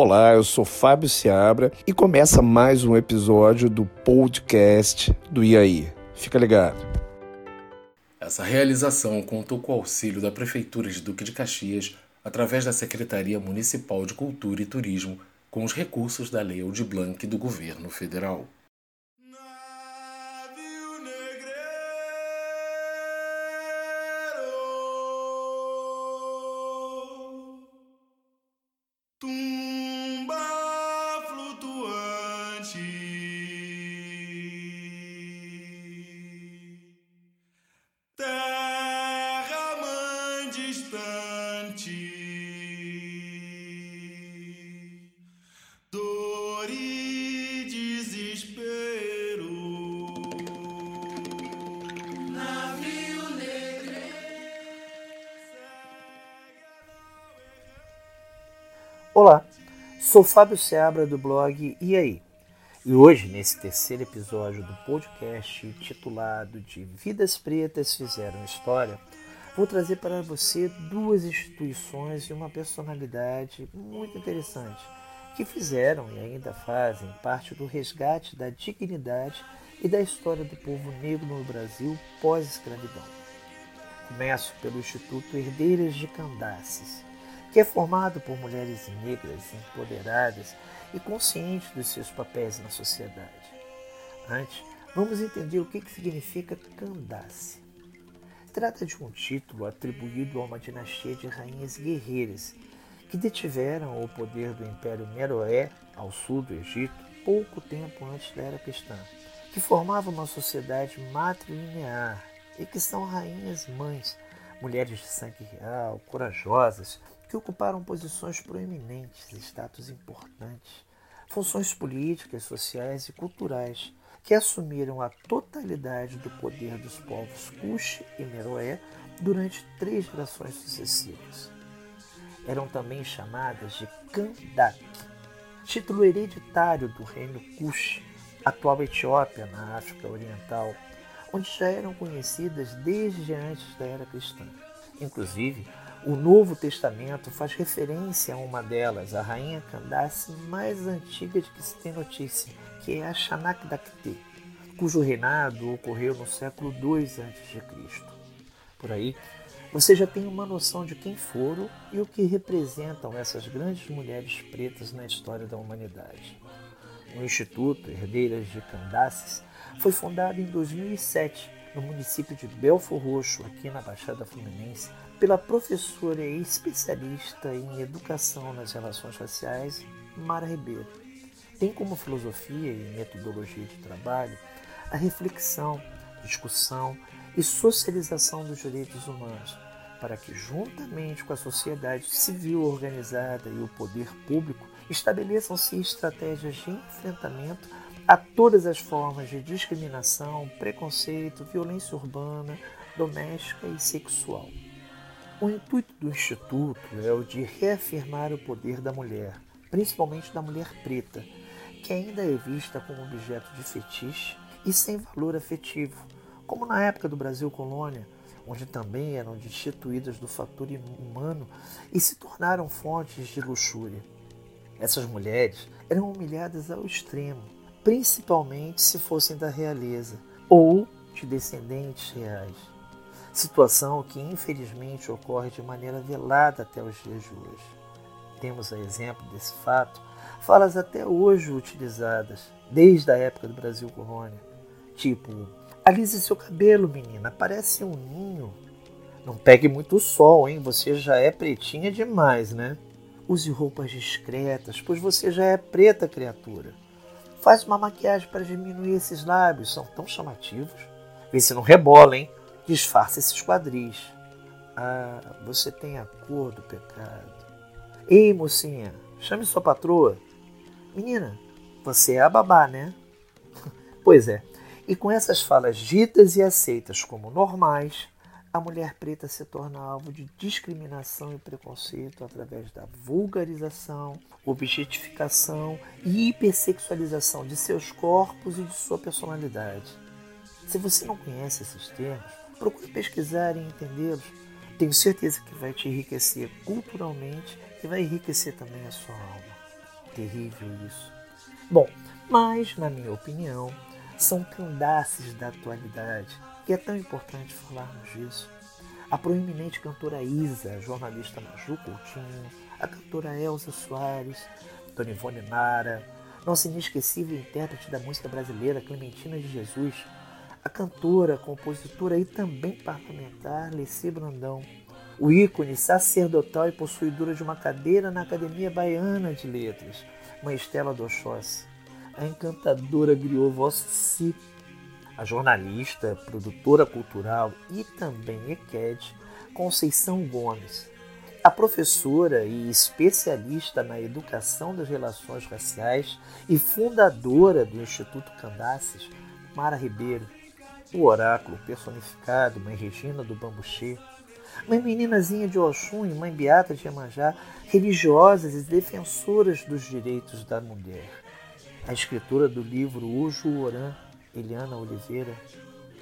Olá, eu sou Fábio Seabra e começa mais um episódio do podcast do IAI. Fica ligado. Essa realização contou com o auxílio da Prefeitura de Duque de Caxias através da Secretaria Municipal de Cultura e Turismo com os recursos da Lei Aldir Blanc do Governo Federal. Olá, sou Fábio Seabra do blog E aí? E hoje, nesse terceiro episódio do podcast titulado de Vidas Pretas Fizeram História, vou trazer para você duas instituições e uma personalidade muito interessante que fizeram e ainda fazem parte do resgate da dignidade e da história do povo negro no Brasil pós-escravidão. Começo pelo Instituto Herdeiras de Candaces, que é formado por mulheres negras empoderadas e conscientes dos seus papéis na sociedade. Antes, vamos entender o que significa Candace. Trata de um título atribuído a uma dinastia de rainhas guerreiras que detiveram o poder do Império Meroé ao sul do Egito pouco tempo antes da Era Cristã, que formava uma sociedade matrilinear e que são rainhas mães, mulheres de sangue real, corajosas, que ocuparam posições proeminentes, status importantes, funções políticas, sociais e culturais, que assumiram a totalidade do poder dos povos Cush e Meroé durante três gerações sucessivas. Eram também chamadas de Kandak, título hereditário do reino Cush, atual Etiópia, na África Oriental, onde já eram conhecidas desde antes da era cristã. Inclusive, o Novo Testamento faz referência a uma delas, a rainha Candace mais antiga de que se tem notícia, que é a Chanakdakte, cujo reinado ocorreu no século II a.C. Por aí, você já tem uma noção de quem foram e o que representam essas grandes mulheres pretas na história da humanidade. O Instituto Herdeiras de Candaces foi fundado em 2007 no município de Belfor Roxo, aqui na Baixada Fluminense, pela professora e especialista em educação nas relações raciais, Mara Ribeiro. Tem como filosofia e metodologia de trabalho a reflexão, discussão e socialização dos direitos humanos, para que, juntamente com a sociedade civil organizada e o poder público, estabeleçam-se estratégias de enfrentamento a todas as formas de discriminação, preconceito, violência urbana, doméstica e sexual. O intuito do Instituto é o de reafirmar o poder da mulher, principalmente da mulher preta, que ainda é vista como objeto de fetiche e sem valor afetivo, como na época do Brasil colônia, onde também eram destituídas do fator humano e se tornaram fontes de luxúria. Essas mulheres eram humilhadas ao extremo, principalmente se fossem da realeza ou de descendentes reais situação que infelizmente ocorre de maneira velada até os dias de hoje. Temos a exemplo desse fato falas até hoje utilizadas, desde a época do Brasil colônia, tipo: alise seu cabelo, menina, parece um ninho. Não pegue muito sol, hein? Você já é pretinha demais, né? Use roupas discretas, pois você já é preta, criatura. Faz uma maquiagem para diminuir esses lábios, são tão chamativos. Vê se não rebola, hein? Disfarça esses quadris. Ah, você tem a cor do pecado. Ei, mocinha, chame sua patroa. Menina, você é a babá, né? pois é. E com essas falas ditas e aceitas como normais, a mulher preta se torna alvo de discriminação e preconceito através da vulgarização, objetificação e hipersexualização de seus corpos e de sua personalidade. Se você não conhece esses termos, Procure pesquisar e entendê-los. Tenho certeza que vai te enriquecer culturalmente e vai enriquecer também a sua alma. terrível isso. Bom, mas, na minha opinião, são candaces da atualidade e é tão importante falarmos disso. A proeminente cantora Isa, jornalista Maju Coutinho, a cantora Elza Soares, Dona Ivone Nara, nossa inesquecível intérprete da música brasileira Clementina de Jesus, a cantora, compositora e também parlamentar Leci Brandão, o ícone sacerdotal e possuidora de uma cadeira na Academia Baiana de Letras, Mãe Estela do Oxóssi, a encantadora griot Vossi, a jornalista, produtora cultural e também EQED, Conceição Gomes, a professora e especialista na educação das relações raciais e fundadora do Instituto Candaces, Mara Ribeiro, o oráculo personificado, Mãe Regina do Bambuchê, Mãe Meninazinha de Oxum e Mãe Beata de Iemanjá, religiosas e defensoras dos direitos da mulher. A escritora do livro Ujo Oran, Eliana Oliveira,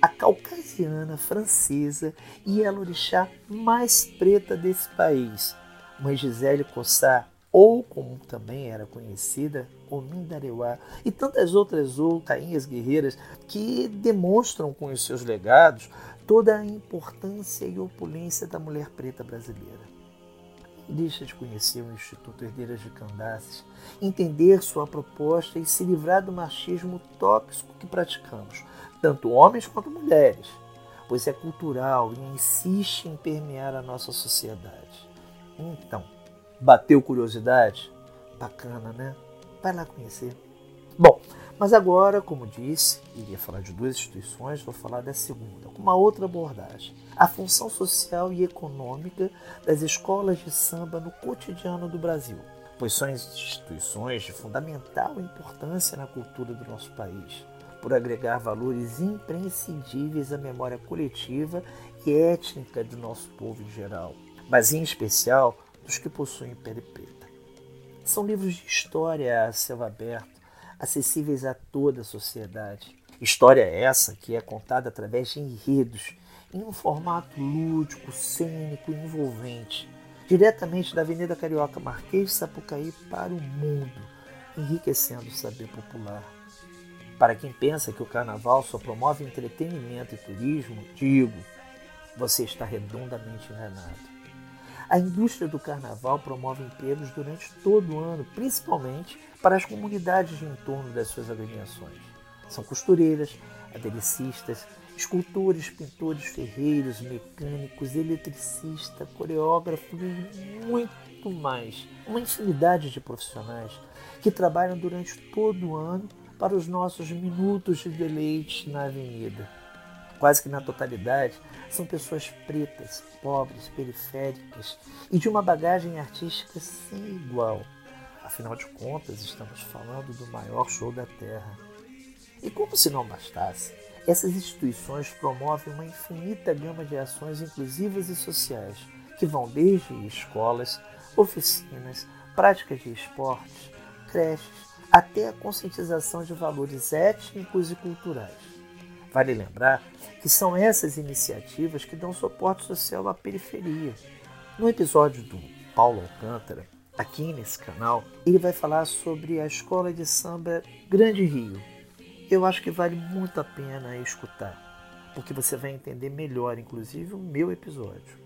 a caucasiana francesa e a lorixá mais preta desse país, Mãe Gisele Cossá, ou como também era conhecida, Omindareuá, e tantas outras cainhas guerreiras que demonstram com os seus legados toda a importância e opulência da mulher preta brasileira. Deixa de conhecer o Instituto Herdeiras de Candaces, entender sua proposta e se livrar do machismo tóxico que praticamos, tanto homens quanto mulheres, pois é cultural e insiste em permear a nossa sociedade. Então, Bateu curiosidade? Bacana, né? Vai lá conhecer. Bom, mas agora, como disse, iria falar de duas instituições, vou falar da segunda, com uma outra abordagem. A função social e econômica das escolas de samba no cotidiano do Brasil, pois são instituições de fundamental importância na cultura do nosso país, por agregar valores imprescindíveis à memória coletiva e étnica do nosso povo em geral, mas em especial dos que possuem pele preta. São livros de história a céu aberto, acessíveis a toda a sociedade. História essa que é contada através de enredos, em um formato lúdico, cênico e envolvente, diretamente da Avenida Carioca Marquês de Sapucaí para o mundo, enriquecendo o saber popular. Para quem pensa que o carnaval só promove entretenimento e turismo, digo, você está redondamente enganado. A indústria do carnaval promove empregos durante todo o ano, principalmente para as comunidades de entorno das suas agremiações. São costureiras, adelicistas, escultores, pintores, ferreiros, mecânicos, eletricistas, coreógrafos e muito mais. Uma infinidade de profissionais que trabalham durante todo o ano para os nossos minutos de deleite na avenida quase que na totalidade, são pessoas pretas, pobres, periféricas e de uma bagagem artística sem igual. Afinal de contas, estamos falando do maior show da Terra. E como se não bastasse, essas instituições promovem uma infinita gama de ações inclusivas e sociais, que vão desde escolas, oficinas, práticas de esportes, creches, até a conscientização de valores étnicos e culturais. Vale lembrar que são essas iniciativas que dão suporte social à periferia. No episódio do Paulo Alcântara, aqui nesse canal, ele vai falar sobre a escola de samba Grande Rio. Eu acho que vale muito a pena escutar, porque você vai entender melhor, inclusive, o meu episódio.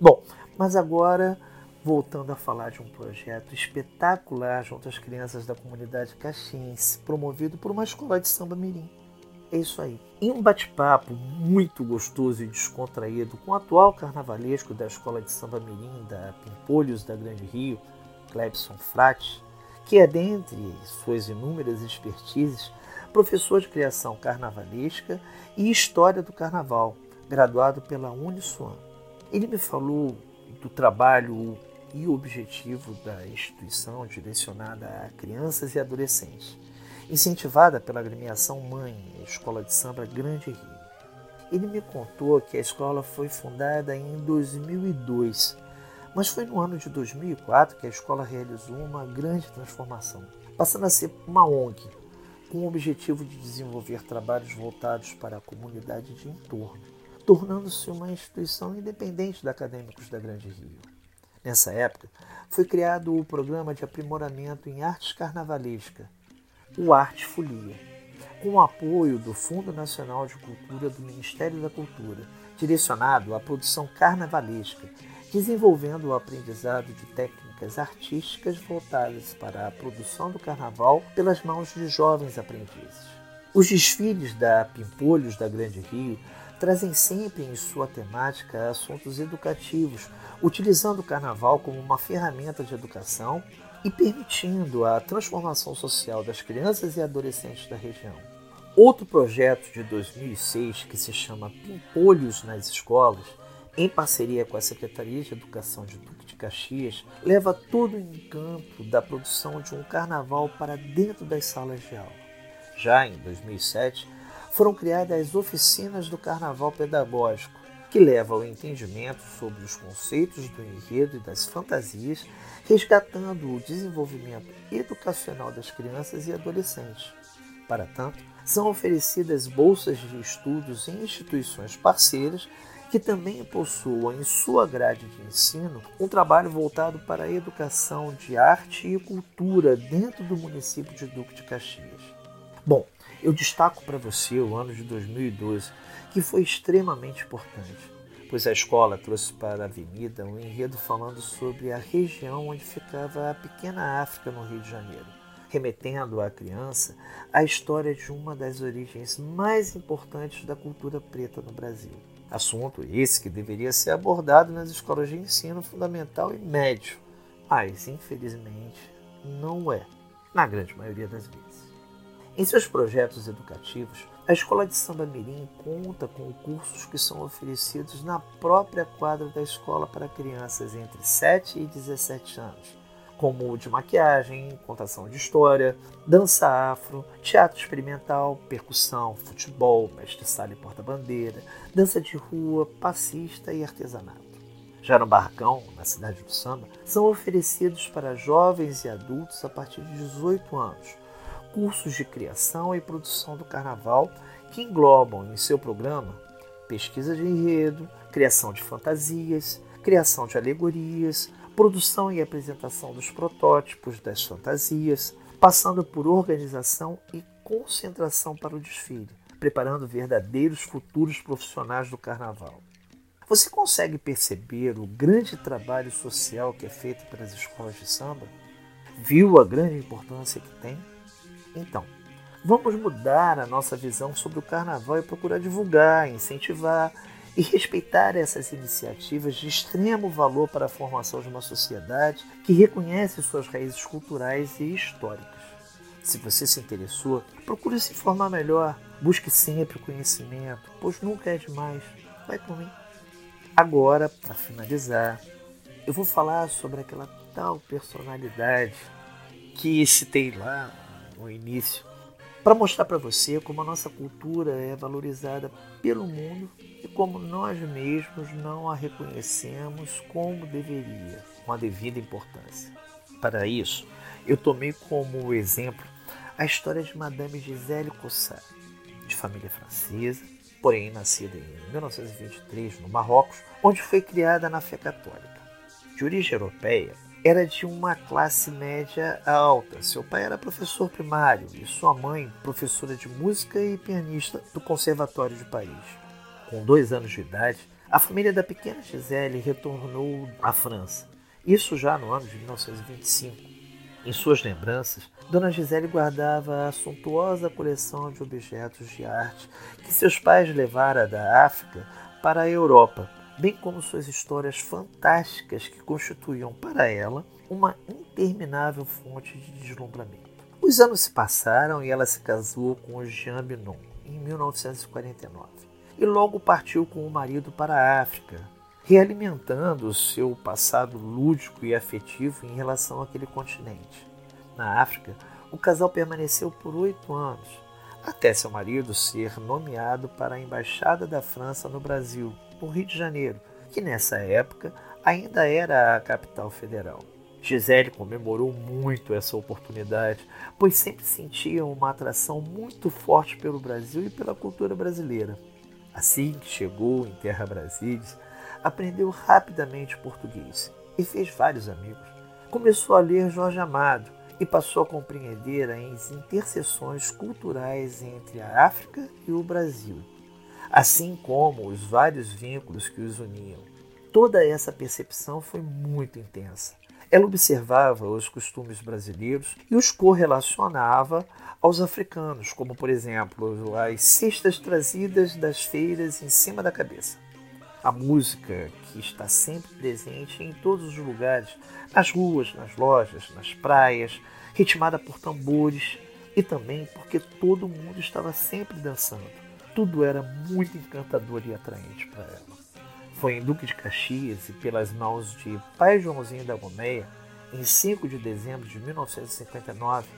Bom, mas agora voltando a falar de um projeto espetacular junto às crianças da comunidade caxiense, promovido por uma escola de samba mirim. É isso aí. Em um bate-papo muito gostoso e descontraído com o atual carnavalesco da Escola de Samba Mirim da Pimpolhos da Grande Rio, Clebson Frati, que é, dentre suas inúmeras expertises, professor de criação carnavalesca e história do carnaval, graduado pela Uniswan. Ele me falou do trabalho e objetivo da instituição direcionada a crianças e adolescentes incentivada pela agremiação Mãe, Escola de Samba Grande Rio. Ele me contou que a escola foi fundada em 2002, mas foi no ano de 2004 que a escola realizou uma grande transformação, passando a ser uma ONG, com o objetivo de desenvolver trabalhos voltados para a comunidade de entorno, tornando-se uma instituição independente da Acadêmicos da Grande Rio. Nessa época, foi criado o Programa de Aprimoramento em Artes Carnavalesca, o Arte Folia, com o apoio do Fundo Nacional de Cultura do Ministério da Cultura, direcionado à produção carnavalesca, desenvolvendo o aprendizado de técnicas artísticas voltadas para a produção do carnaval pelas mãos de jovens aprendizes. Os desfiles da Pimpolhos da Grande Rio trazem sempre em sua temática assuntos educativos, utilizando o carnaval como uma ferramenta de educação e permitindo a transformação social das crianças e adolescentes da região. Outro projeto de 2006, que se chama Pimpolhos nas Escolas, em parceria com a Secretaria de Educação de Duque de Caxias, leva todo o encanto da produção de um carnaval para dentro das salas de aula. Já em 2007, foram criadas as oficinas do carnaval pedagógico, que leva ao entendimento sobre os conceitos do enredo e das fantasias, resgatando o desenvolvimento educacional das crianças e adolescentes. Para tanto, são oferecidas bolsas de estudos em instituições parceiras que também possuam em sua grade de ensino um trabalho voltado para a educação de arte e cultura dentro do município de Duque de Caxias. Bom, eu destaco para você o ano de 2012, que foi extremamente importante, pois a escola trouxe para a avenida um enredo falando sobre a região onde ficava a pequena África no Rio de Janeiro, remetendo à criança a história de uma das origens mais importantes da cultura preta no Brasil. Assunto esse que deveria ser abordado nas escolas de ensino fundamental e médio, mas infelizmente não é, na grande maioria das vezes. Em seus projetos educativos, a Escola de Samba Mirim conta com cursos que são oferecidos na própria quadra da escola para crianças entre 7 e 17 anos, como de maquiagem, contação de história, dança afro, teatro experimental, percussão, futebol, mestre-sala e porta-bandeira, dança de rua, passista e artesanato. Já no Barracão, na cidade do samba, são oferecidos para jovens e adultos a partir de 18 anos cursos de criação e produção do carnaval que englobam em seu programa pesquisa de enredo, criação de fantasias, criação de alegorias, produção e apresentação dos protótipos das fantasias, passando por organização e concentração para o desfile, preparando verdadeiros futuros profissionais do carnaval. Você consegue perceber o grande trabalho social que é feito pelas escolas de samba? Viu a grande importância que tem? Então, vamos mudar a nossa visão sobre o carnaval e procurar divulgar, incentivar e respeitar essas iniciativas de extremo valor para a formação de uma sociedade que reconhece suas raízes culturais e históricas. Se você se interessou, procure se informar melhor, busque sempre conhecimento, pois nunca é demais. Vai por mim. Agora, para finalizar, eu vou falar sobre aquela tal personalidade que citei lá no início, para mostrar para você como a nossa cultura é valorizada pelo mundo e como nós mesmos não a reconhecemos como deveria, com a devida importância. Para isso, eu tomei como exemplo a história de Madame Gisèle Cossat, de família francesa, porém nascida em 1923 no Marrocos, onde foi criada na fé católica. De origem europeia, era de uma classe média alta. Seu pai era professor primário e sua mãe professora de música e pianista do Conservatório de Paris. Com dois anos de idade, a família da pequena Gisele retornou à França, isso já no ano de 1925. Em suas lembranças, Dona Gisele guardava a suntuosa coleção de objetos de arte que seus pais levaram da África para a Europa bem como suas histórias fantásticas que constituíam para ela uma interminável fonte de deslumbramento. Os anos se passaram e ela se casou com Jean Binon em 1949 e logo partiu com o marido para a África, realimentando seu passado lúdico e afetivo em relação àquele continente. Na África, o casal permaneceu por oito anos, até seu marido ser nomeado para a Embaixada da França no Brasil no Rio de Janeiro, que nessa época ainda era a capital federal. Gisele comemorou muito essa oportunidade, pois sempre sentia uma atração muito forte pelo Brasil e pela cultura brasileira. Assim que chegou em Terra Brasília, aprendeu rapidamente português e fez vários amigos. Começou a ler Jorge Amado e passou a compreender as interseções culturais entre a África e o Brasil, assim como os vários vínculos que os uniam. Toda essa percepção foi muito intensa. Ela observava os costumes brasileiros e os correlacionava aos africanos, como por exemplo as cestas trazidas das feiras em cima da cabeça. A música que está sempre presente em todos os lugares, nas ruas, nas lojas, nas praias, ritmada por tambores e também porque todo mundo estava sempre dançando. Tudo era muito encantador e atraente para ela. Foi em Duque de Caxias e pelas mãos de Pai Joãozinho da Gomeia, em 5 de dezembro de 1959,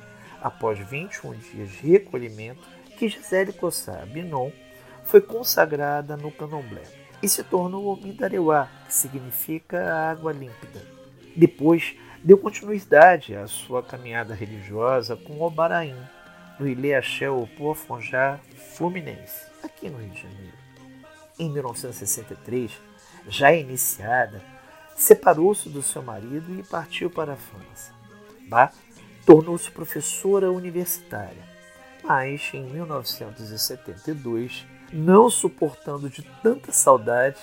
após 21 dias de recolhimento, que Gisele Cossá Binon foi consagrada no candomblé e se tornou Mindareuá, que significa água límpida. Depois, deu continuidade à sua caminhada religiosa com o Baraim, no Ilê Axé Opofonjá Fluminense, aqui no Rio de Janeiro. Em 1963, já iniciada, separou-se do seu marido e partiu para a França. Tornou-se professora universitária, mas em 1972, não suportando de tanta saudade,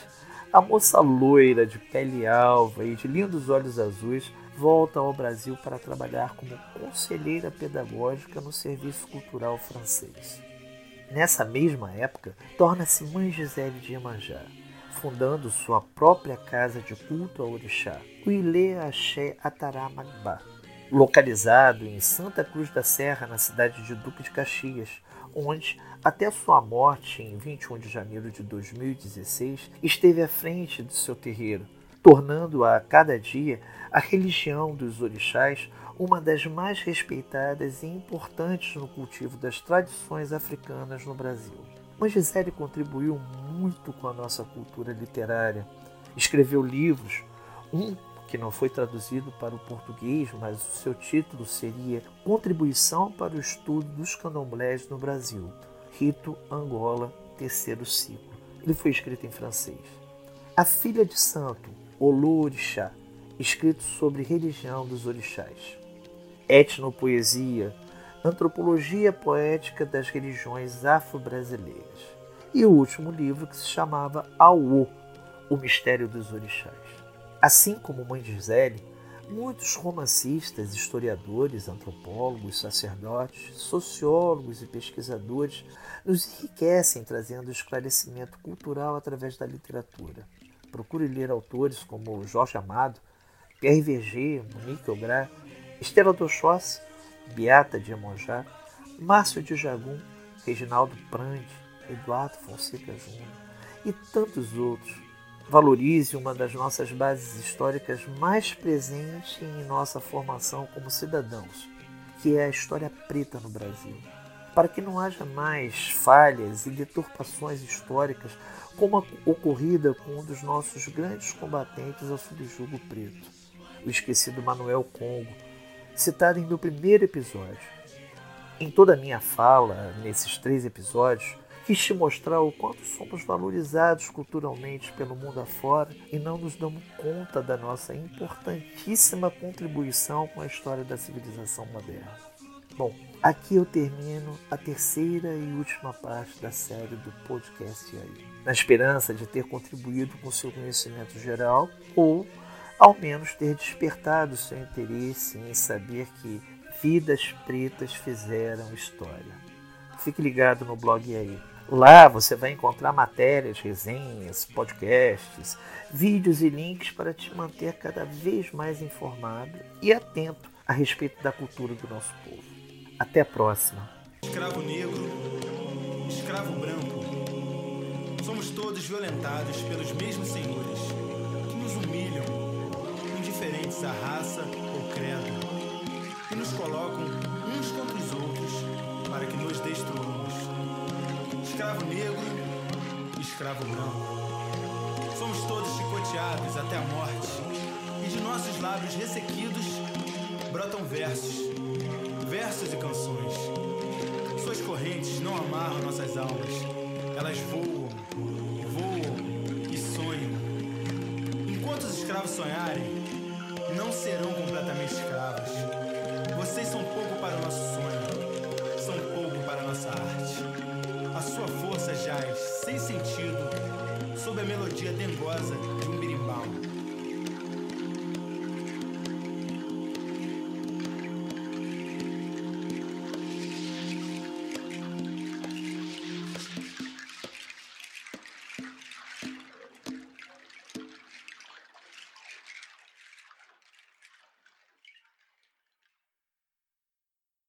a moça loira de pele alva e de lindos olhos azuis volta ao Brasil para trabalhar como conselheira pedagógica no Serviço Cultural Francês. Nessa mesma época, torna-se mãe Gisele de Iemanjá fundando sua própria casa de culto ao orixá, o Ilê Axé Ataramagba, localizado em Santa Cruz da Serra, na cidade de Duque de Caxias, onde, até sua morte em 21 de janeiro de 2016, esteve à frente do seu terreiro, tornando a cada dia a religião dos orixás uma das mais respeitadas e importantes no cultivo das tradições africanas no Brasil. Mas Gisele contribuiu muito com a nossa cultura literária. Escreveu livros, um que não foi traduzido para o português, mas o seu título seria Contribuição para o Estudo dos Candomblés no Brasil, Rito Angola, terceiro ciclo. Ele foi escrito em francês. A Filha de Santo, Olu Orixá, escrito sobre religião dos orixás. Etnopoesia, Antropologia Poética das Religiões Afro-Brasileiras. E o último livro que se chamava Auô, O Mistério dos Orixás. Assim como Mãe de Gisele, muitos romancistas, historiadores, antropólogos, sacerdotes, sociólogos e pesquisadores nos enriquecem trazendo esclarecimento cultural através da literatura. Procure ler autores como Jorge Amado, Pierre Verger, Monique Ograr, Estela Dochossi Beata de Emonjá, Márcio de Jagum, Reginaldo Prandi, Eduardo Fonseca Júnior e tantos outros. Valorize uma das nossas bases históricas mais presentes em nossa formação como cidadãos, que é a história preta no Brasil, para que não haja mais falhas e deturpações históricas como a ocorrida com um dos nossos grandes combatentes ao subjugo preto, o esquecido Manuel Congo, citado em meu primeiro episódio. Em toda a minha fala, nesses três episódios, quis te mostrar o quanto somos valorizados culturalmente pelo mundo afora e não nos damos conta da nossa importantíssima contribuição com a história da civilização moderna. Bom, aqui eu termino a terceira e última parte da série do podcast aí, na esperança de ter contribuído com seu conhecimento geral ou ao menos ter despertado seu interesse em saber que vidas pretas fizeram história. Fique ligado no blog aí. Lá você vai encontrar matérias, resenhas, podcasts, vídeos e links para te manter cada vez mais informado e atento a respeito da cultura do nosso povo. Até a próxima. Escravo negro, escravo branco, somos todos violentados pelos mesmos senhores que nos humilham indiferentes à raça ou credo, e nos colocam uns contra os outros para que nos destruamos. Escravo negro, escravo branco. Somos todos chicoteados até a morte, e de nossos lábios ressequidos brotam versos, versos e canções. Suas correntes não amarram nossas almas, elas voam, voam e sonham. Enquanto os escravos sonharem, não serão completamente escravas. Vocês são pouco para o nosso sonho, são pouco para a nossa arte. A sua força jaz, sem sentido, sob a melodia dengosa de um.